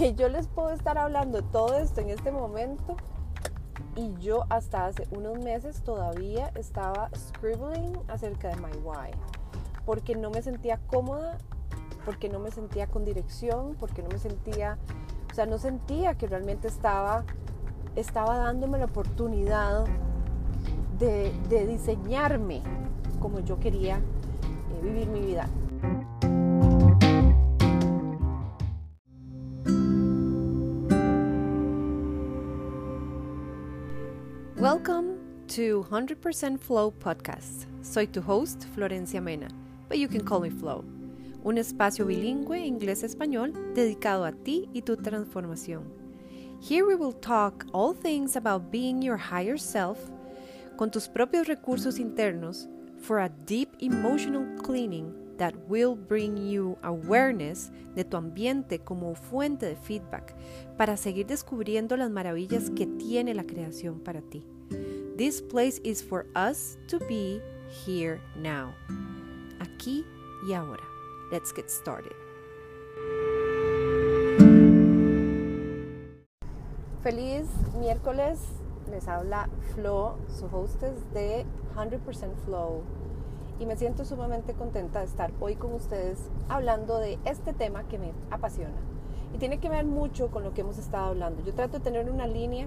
que yo les puedo estar hablando todo esto en este momento y yo hasta hace unos meses todavía estaba scribbling acerca de my why, porque no me sentía cómoda, porque no me sentía con dirección, porque no me sentía, o sea, no sentía que realmente estaba, estaba dándome la oportunidad de, de diseñarme como yo quería eh, vivir mi vida. Welcome to 100% Flow Podcast. Soy tu host, Florencia Mena, but you can call me Flow. Un espacio bilingüe inglés-español dedicado a ti y tu transformación. Here we will talk all things about being your higher self con tus propios recursos internos for a deep emotional cleaning that will bring you awareness de tu ambiente como fuente de feedback para seguir descubriendo las maravillas que tiene la creación para ti. This place is for us to be here now. Aquí y ahora. Let's get started. Feliz miércoles. Les habla Flo, su hostess de 100% Flow y me siento sumamente contenta de estar hoy con ustedes hablando de este tema que me apasiona. Y tiene que ver mucho con lo que hemos estado hablando. Yo trato de tener una línea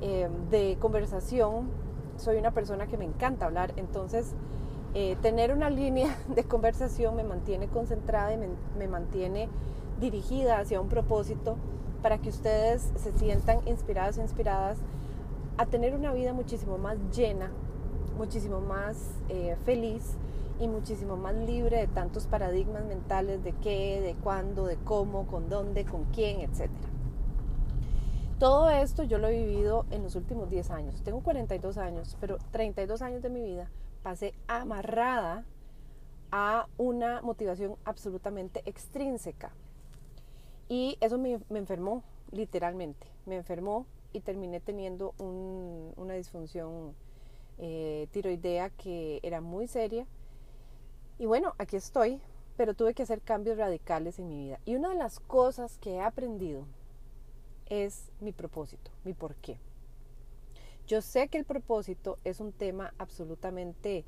eh, de conversación. Soy una persona que me encanta hablar, entonces eh, tener una línea de conversación me mantiene concentrada y me, me mantiene dirigida hacia un propósito para que ustedes se sientan inspirados e inspiradas a tener una vida muchísimo más llena muchísimo más eh, feliz y muchísimo más libre de tantos paradigmas mentales de qué, de cuándo, de cómo, con dónde, con quién, etc. Todo esto yo lo he vivido en los últimos 10 años. Tengo 42 años, pero 32 años de mi vida pasé amarrada a una motivación absolutamente extrínseca. Y eso me, enfermó, literalmente. Me enfermó y terminé teniendo una disfunción eh, tiroidea que era muy seria. Y bueno, aquí estoy, pero tuve que hacer cambios radicales en mi vida. Y una de las cosas que he aprendido es mi propósito, mi por qué. Yo sé que el propósito es un tema absolutamente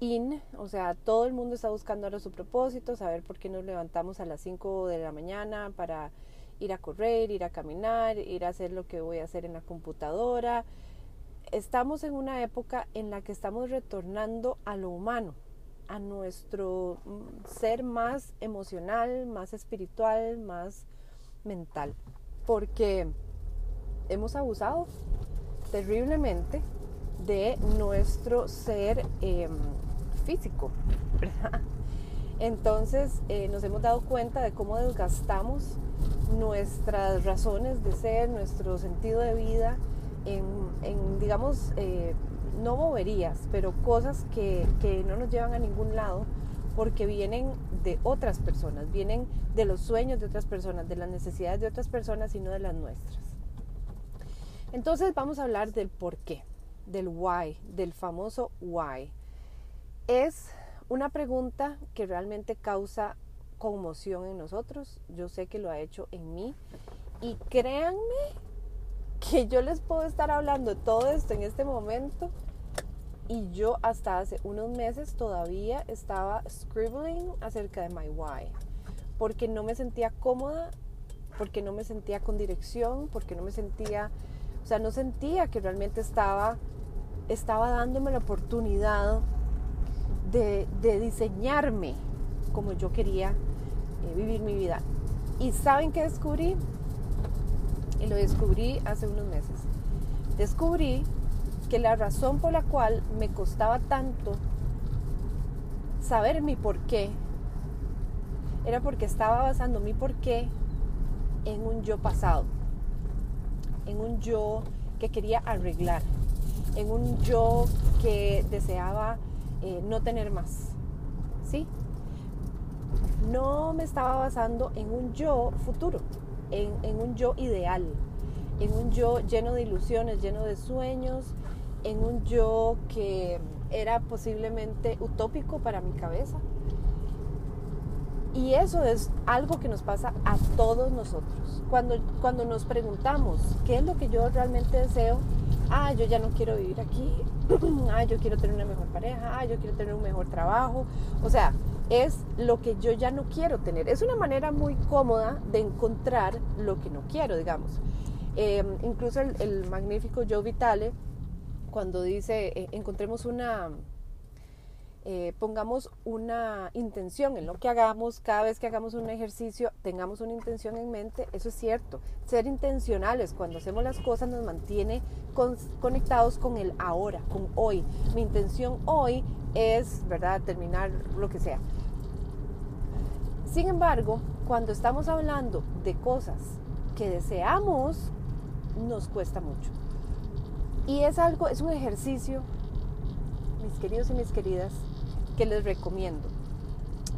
in, o sea, todo el mundo está buscando ahora su propósito, saber por qué nos levantamos a las 5 de la mañana para ir a correr, ir a caminar, ir a hacer lo que voy a hacer en la computadora, estamos en una época en la que estamos retornando a lo humano, a nuestro mm, ser más emocional, más espiritual, más mental, porque hemos abusado terriblemente de nuestro ser em, físico, ¿verdad? Entonces eh, nos hemos dado cuenta de cómo desgastamos nuestras razones de ser, nuestro sentido de vida, en, digamos, eh, no boberías, pero cosas que, que no nos llevan a ningún lado porque vienen de otras personas, vienen de los sueños de otras personas, de las necesidades de otras personas y no de las nuestras. Entonces vamos a hablar del por qué, del why, del famoso why. Es una pregunta que realmente causa conmoción en nosotros. Yo sé que lo ha hecho en mí. Y créanme que yo les puedo estar hablando de todo esto en este momento y yo hasta hace unos meses todavía estaba scribbling acerca de my why, porque no me sentía cómoda, porque no me sentía con dirección, porque no me sentía, o sea, no sentía que realmente estaba, estaba dándome la oportunidad de, diseñarme como yo quería eh, vivir mi vida. ¿Y saben qué descubrí? Y lo descubrí hace unos meses. Descubrí que la razón por la cual me costaba tanto saber mi por qué era porque estaba basando mi por qué en un yo pasado, en un yo que quería arreglar, en un yo que deseaba eh, no tener más. ¿Sí? No me estaba basando en un yo futuro en, un yo ideal, en un yo lleno de ilusiones, lleno de sueños, en un yo que era posiblemente utópico para mi cabeza. Y eso es algo que nos pasa a todos nosotros. Cuando, cuando nos preguntamos, ¿qué es lo que yo realmente deseo? Ah, yo ya no quiero vivir aquí. ah, yo quiero tener una mejor pareja. Ah, yo quiero tener un mejor trabajo. O sea, es lo que yo ya no quiero tener. Es una manera muy cómoda de encontrar lo que no quiero, digamos. Eh, incluso el, magnífico Joe Vitale, cuando dice, eh, encontremos una, eh, pongamos una intención en lo que hagamos, cada vez que hagamos un ejercicio, tengamos una intención en mente, eso es cierto. Ser intencionales cuando hacemos las cosas nos mantiene conectados con el ahora, con hoy. Mi intención hoy es, ¿verdad?, terminar lo que sea. Sin embargo, cuando estamos hablando de cosas que deseamos, nos cuesta mucho. Y es algo, es un ejercicio, mis queridos y mis queridas, que les recomiendo.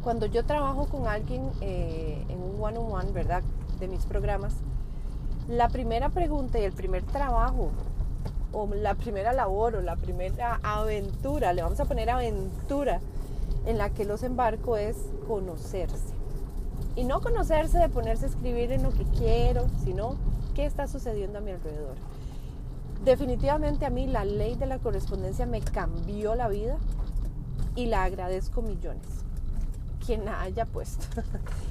Cuando yo trabajo con alguien eh, en un one-on-one, ¿verdad? De mis programas, la primera pregunta y el primer trabajo, o la primera labor, o la primera aventura, le vamos a poner aventura, en la que los embarco es conocerse. Y no conocerse de ponerse a escribir en lo que quiero, sino qué está sucediendo a mi alrededor. Definitivamente a mí la ley de la correspondencia me cambió la vida y la agradezco millones. Quien la haya puesto.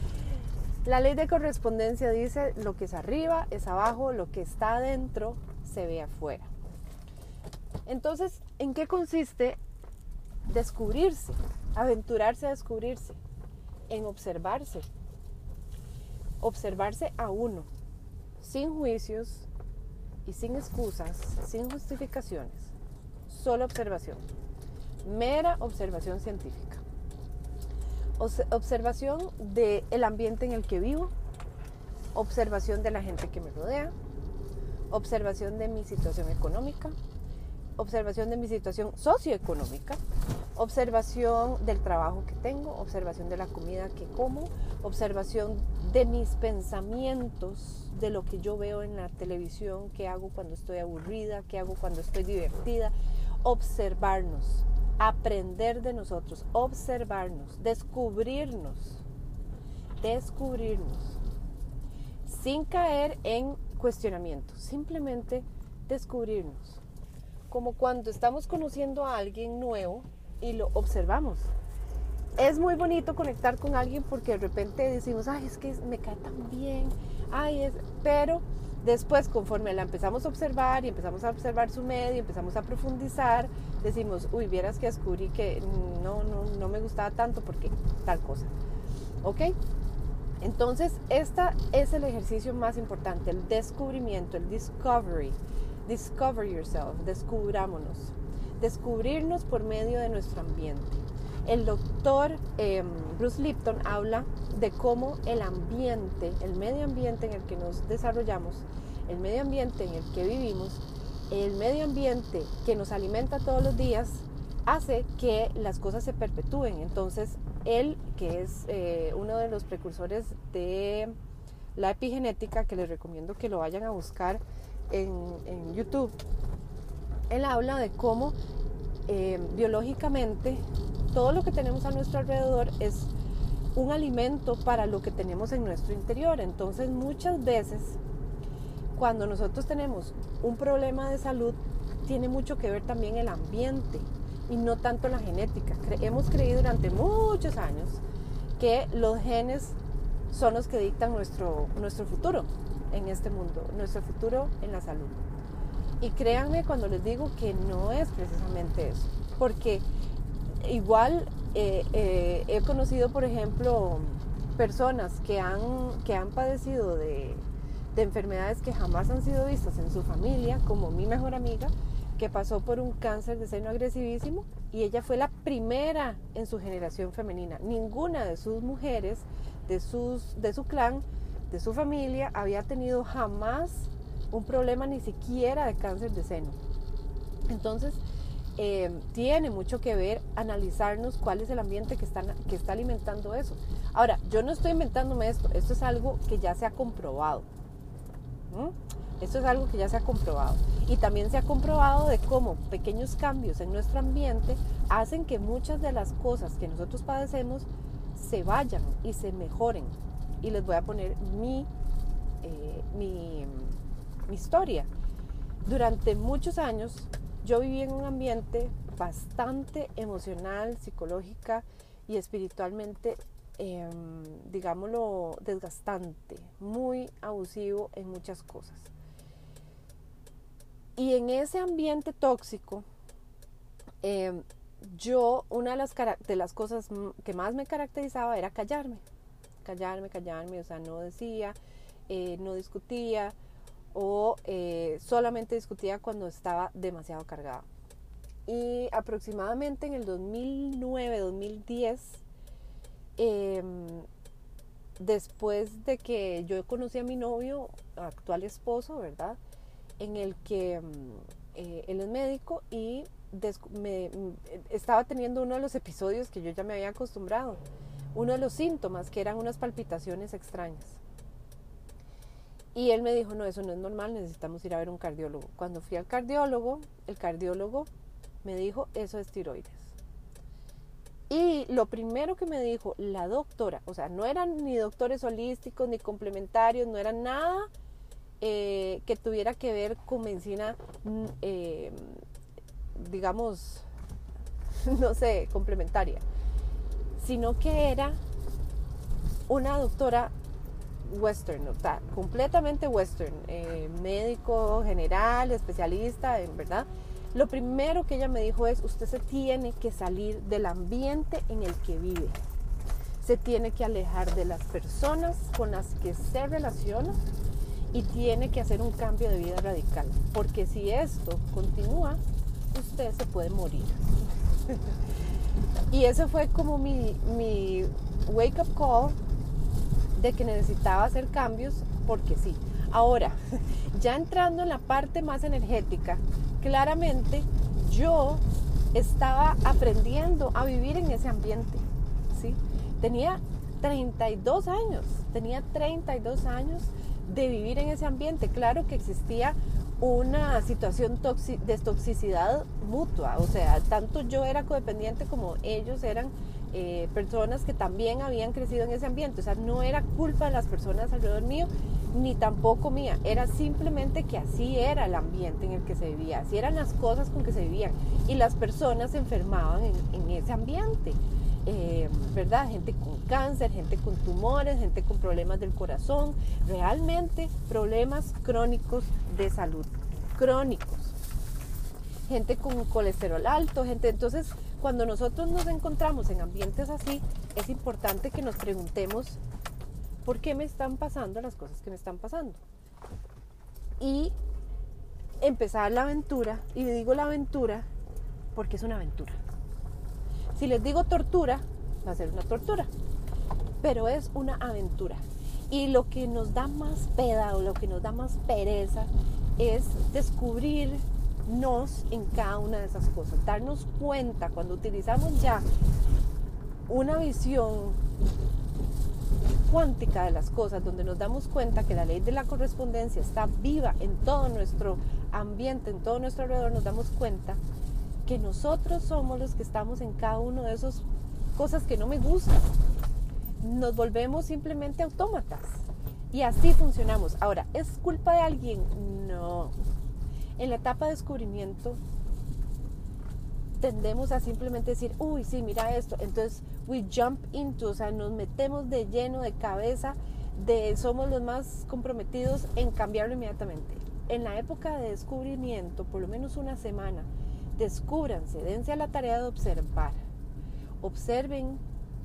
la ley de correspondencia dice lo que es arriba es abajo, lo que está adentro se ve afuera. Entonces, ¿en qué consiste descubrirse? Aventurarse a descubrirse. En observarse. Observarse a uno, sin juicios y sin excusas, sin justificaciones, solo observación, mera observación científica. Observación del ambiente en el que vivo, observación de la gente que me rodea, observación de mi situación económica, observación de mi situación socioeconómica, observación del trabajo que tengo, observación de la comida que como, observación de mis pensamientos, de lo que yo veo en la televisión, qué hago cuando estoy aburrida, qué hago cuando estoy divertida, observarnos, aprender de nosotros, observarnos, descubrirnos, descubrirnos, sin caer en cuestionamiento, simplemente descubrirnos. Como cuando estamos conociendo a alguien nuevo, y lo observamos. Es muy bonito conectar con alguien porque de repente decimos, ay, es que me cae tan bien, ay, es, pero después conforme la empezamos a observar y empezamos a observar su medio, empezamos a profundizar, decimos, uy, vieras que descubrí que no, no, no me gustaba tanto porque tal cosa. ¿Ok? Entonces, este es el ejercicio más importante, el descubrimiento, el discovery. Discover yourself, descubrámonos descubrirnos por medio de nuestro ambiente. El doctor em, Bruce Lipton habla de cómo el ambiente, el medio ambiente en el que nos desarrollamos, el medio ambiente en el que vivimos, el medio ambiente que nos alimenta todos los días, hace que las cosas se perpetúen. Entonces, él, que es eh, uno de los precursores de la epigenética, que les recomiendo que lo vayan a buscar en, YouTube, él habla de cómo eh, biológicamente todo lo que tenemos a nuestro alrededor es un alimento para lo que tenemos en nuestro interior. Entonces muchas veces cuando nosotros tenemos un problema de salud, tiene mucho que ver también el ambiente y no tanto la genética. hemos creído durante muchos años que los genes son los que dictan nuestro, nuestro futuro en este mundo, nuestro futuro en la salud. Y créanme cuando les digo que no es precisamente eso, porque igual eh, eh, he conocido, por ejemplo, personas que han, que han padecido de, de enfermedades que jamás han sido vistas en su familia, como mi mejor amiga, que pasó por un cáncer de seno agresivísimo y ella fue la primera en su generación femenina. Ninguna de sus mujeres, de, sus, de su clan, su familia, había tenido jamás un problema ni siquiera de cáncer de seno. Entonces, eh, tiene mucho que ver analizarnos cuál es el ambiente que, que está alimentando eso. Ahora, yo no estoy inventándome esto, esto es algo que ya se ha comprobado. Esto es algo que ya se ha comprobado. Y también se ha comprobado de cómo pequeños cambios en nuestro ambiente hacen que muchas de las cosas que nosotros padecemos se vayan y se mejoren. Y les voy a poner mi, eh, mi, mi historia. Durante muchos años yo viví en un ambiente bastante emocional, psicológica y espiritualmente, em, digámoslo, desgastante, muy abusivo en muchas cosas. Y en ese ambiente tóxico, em, yo, una de las, de las cosas que más me caracterizaba era callarme, callarme, callarme, o sea, no decía, eh, no discutía o eh, solamente discutía cuando estaba demasiado cargada. Y aproximadamente en el 2009-2010, em, después de que yo conocí a mi novio, actual esposo, ¿verdad? En el que em, eh, él es médico y me, estaba teniendo uno de los episodios que yo ya me había acostumbrado, uno de los síntomas que eran unas palpitaciones extrañas. Y él me dijo, no, eso no es normal, necesitamos ir a ver un cardiólogo. Cuando fui al cardiólogo, el cardiólogo me dijo, eso es tiroides. Y lo primero que me dijo la doctora, o sea, no eran ni doctores holísticos ni complementarios, no era nada eh, que tuviera que ver con medicina, mm, eh, digamos, no sé, complementaria, sino que era una doctora western, completamente western, eh, médico general, especialista, en verdad. Lo primero que ella me dijo es, usted se tiene que salir del ambiente en el que vive. Se tiene que alejar de las personas con las que se relaciona y tiene que hacer un cambio de vida radical. Porque si esto continúa, usted se puede morir. y ese fue como mi, mi wake up call de que necesitaba hacer cambios porque sí. Ahora, ya entrando en la parte más energética, claramente yo estaba aprendiendo a vivir en ese ambiente. ¿sí? Tenía 32 años, tenía 32 años de vivir en ese ambiente. Claro que existía una situación de toxicidad mutua, o sea, tanto yo era codependiente como ellos eran eh, personas que también habían crecido en ese ambiente. O sea, no era culpa de las personas alrededor mío, ni tampoco mía. Era simplemente que así era el ambiente en el que se vivía, así eran las cosas con que se vivían. Y las personas se enfermaban en, ese ambiente. Eh, ¿Verdad? Gente con cáncer, gente con tumores, gente con problemas del corazón, realmente problemas crónicos de salud, crónicos. Gente con colesterol alto, gente. Entonces, cuando nosotros nos encontramos en ambientes así, es importante que nos preguntemos por qué me están pasando las cosas que me están pasando. Y empezar la aventura, y digo la aventura porque es una aventura. Si les digo tortura, va a ser una tortura, pero es una aventura. Y lo que nos da más peda o lo que nos da más pereza es descubrir nos en cada una de esas cosas, darnos cuenta cuando utilizamos ya una visión cuántica de las cosas, donde nos damos cuenta que la ley de la correspondencia está viva en todo nuestro ambiente, en todo nuestro alrededor, nos damos cuenta que nosotros somos los que estamos en cada uno de esas cosas que no me gustan. Nos volvemos simplemente autómatas. Y así funcionamos. Ahora, ¿es culpa de alguien? No, en la etapa de descubrimiento tendemos a simplemente decir, uy, sí, mira esto. Entonces, we jump into, o sea, nos metemos de lleno, de cabeza, de somos los más comprometidos en cambiarlo inmediatamente. En la época de descubrimiento, por lo menos una semana, descúbranse, dense a la tarea de observar. Observen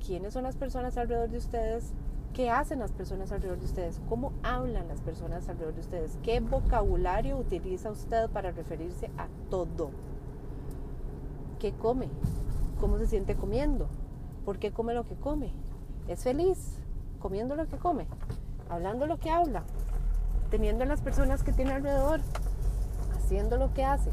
quiénes son las personas alrededor de ustedes, ¿Qué hacen las personas alrededor de ustedes? ¿Cómo hablan las personas alrededor de ustedes? ¿Qué vocabulario utiliza usted para referirse a todo? ¿Qué come? ¿Cómo se siente comiendo? ¿Por qué come lo que come? ¿Es feliz comiendo lo que come? ¿Hablando lo que habla? ¿Teniendo a las personas que tiene alrededor? ¿Haciendo lo que hace?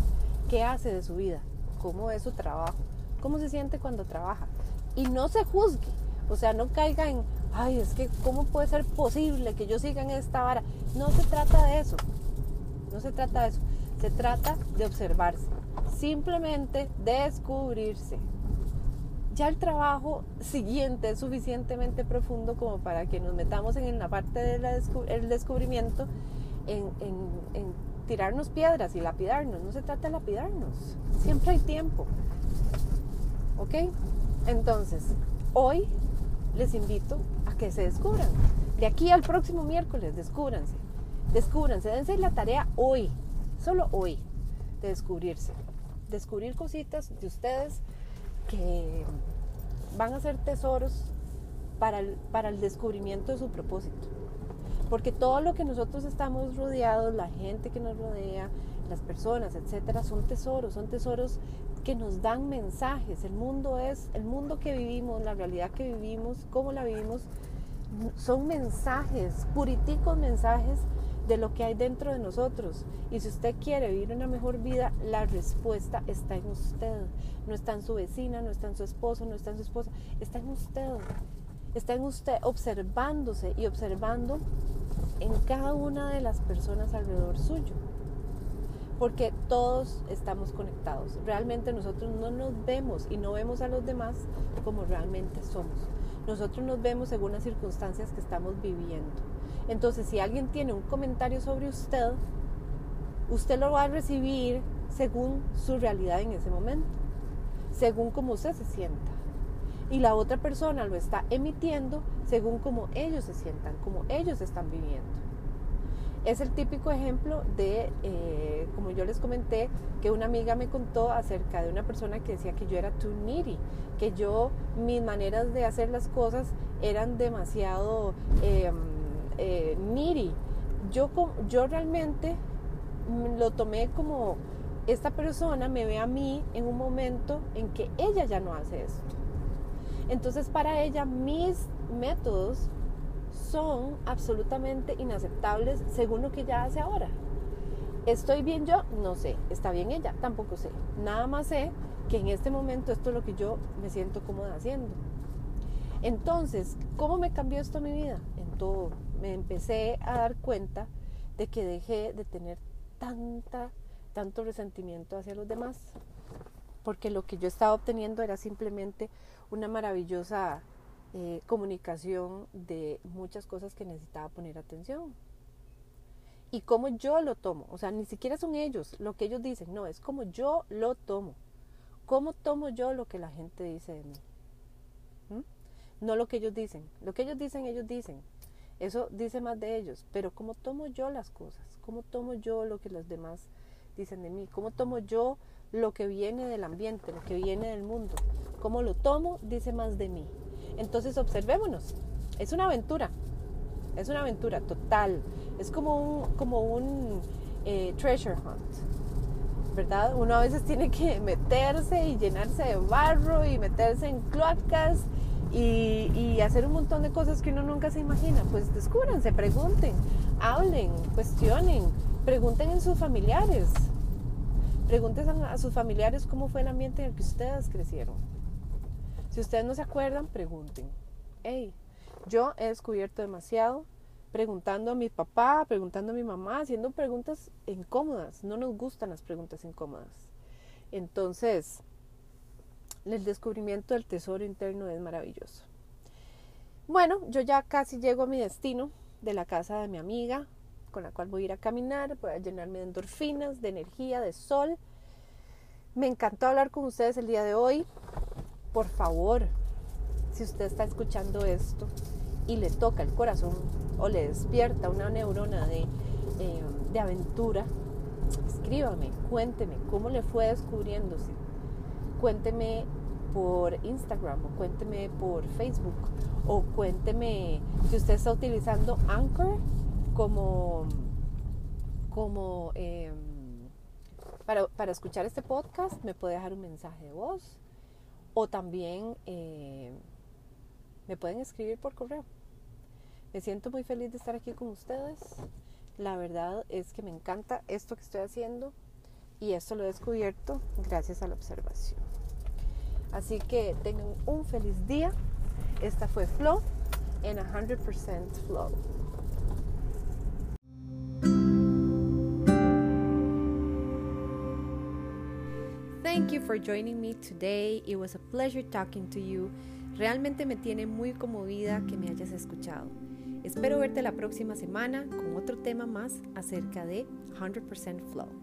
¿Qué hace de su vida? ¿Cómo es su trabajo? ¿Cómo se siente cuando trabaja? Y no se juzgue. O sea, no caiga en, ay, es que ¿cómo puede ser posible que yo siga en esta vara? No se trata de eso, no se trata de eso, se trata de observarse, simplemente descubrirse. ya el trabajo siguiente es suficientemente profundo como para que nos metamos en la parte del descubrimiento, en, en tirarnos piedras y lapidarnos. No se trata de lapidarnos. Siempre hay tiempo. ¿Ok? Entonces, hoy les invito a que se descubran. De aquí al próximo miércoles, descúbranse. Descúbranse, dense la tarea hoy, solo hoy, de descubrirse. Descubrir cositas de ustedes que van a ser tesoros para el, para el descubrimiento de su propósito. Porque todo lo que nosotros estamos rodeados, la gente que nos rodea, las personas, etcétera, son tesoros, son tesoros que nos dan mensajes. El mundo es, el mundo que vivimos, la realidad que vivimos, cómo la vivimos, son mensajes, puriticos mensajes de lo que hay dentro de nosotros. Y si usted quiere vivir una mejor vida, la respuesta está en usted. No está en su vecina, no está en su esposo, no está en su esposa, está en usted. Está en usted observándose y observando en cada una de las personas alrededor suyo. Porque todos estamos conectados. Realmente nosotros no nos vemos y no vemos a los demás como realmente somos. Nosotros nos vemos según las circunstancias que estamos viviendo. Entonces, si alguien tiene un comentario sobre usted, usted lo va a recibir según su realidad en ese momento, según como usted se sienta y la otra persona lo está emitiendo según como ellos se sientan, como ellos están viviendo. Es el típico ejemplo de, eh, como yo les comenté, que una amiga me contó acerca de una persona que decía que yo era too needy, que yo, mis maneras de hacer las cosas eran demasiado em, eh, needy. Yo, yo realmente lo tomé como esta persona me ve a mí en un momento en que ella ya no hace esto. Entonces para ella mis métodos son absolutamente inaceptables según lo que ella hace ahora. ¿Estoy bien yo? No sé. ¿Está bien ella? Tampoco sé. Nada más sé que en este momento esto es lo que yo me siento cómoda haciendo. Entonces, ¿cómo me cambió esto mi vida? En todo. Me empecé a dar cuenta de que dejé de tener tanta, tanto resentimiento hacia los demás. Porque lo que yo estaba obteniendo era simplemente una maravillosa eh, comunicación de muchas cosas que necesitaba poner atención. Y cómo yo lo tomo, o sea, ni siquiera son ellos lo que ellos dicen, no, es como yo lo tomo. ¿Cómo tomo yo lo que la gente dice de mí? ¿Mm? No lo que ellos dicen. Lo que ellos dicen, ellos dicen. Eso dice más de ellos. Pero ¿cómo tomo yo las cosas? ¿Cómo tomo yo lo que los demás dicen de mí? ¿Cómo tomo yo lo que viene del ambiente, lo que viene del mundo? cómo lo tomo dice más de mí. Entonces observémonos. Es una aventura. Es una aventura total. Es como un, como un eh, treasure hunt. ¿Verdad? Uno a veces tiene que meterse y llenarse de barro y meterse en cloacas y, hacer un montón de cosas que uno nunca se imagina. Pues descúbranse, pregunten, hablen, cuestionen, pregunten en sus familiares. Pregunten a sus familiares cómo fue el ambiente en el que ustedes crecieron. Si ustedes no se acuerdan, pregunten. Hey, yo he descubierto demasiado preguntando a mi papá, preguntando a mi mamá, haciendo preguntas incómodas. No nos gustan las preguntas incómodas. Entonces, el descubrimiento del tesoro interno es maravilloso. Bueno, yo ya casi llego a mi destino de la casa de mi amiga, con la cual voy a ir a caminar, voy a llenarme de endorfinas, de energía, de sol. Me encantó hablar con ustedes el día de hoy por favor, si usted está escuchando esto y le toca el corazón o le despierta una neurona de, eh, aventura, escríbame, cuénteme cómo le fue descubriéndose. Cuénteme por Instagram o cuénteme por Facebook o cuénteme si usted está utilizando Anchor como, como em, para, para escuchar este podcast, me puede dejar un mensaje de voz o también eh, me pueden escribir por correo. Me siento muy feliz de estar aquí con ustedes. La verdad es que me encanta esto que estoy haciendo y esto lo he descubierto gracias a la observación. Así que tengan un feliz día. Esta fue Flow en 100% Flow. You for joining me today. It was a pleasure talking to you. Realmente me tiene muy conmovida que me hayas escuchado. Espero verte la próxima semana con otro tema más acerca de 100% Flow.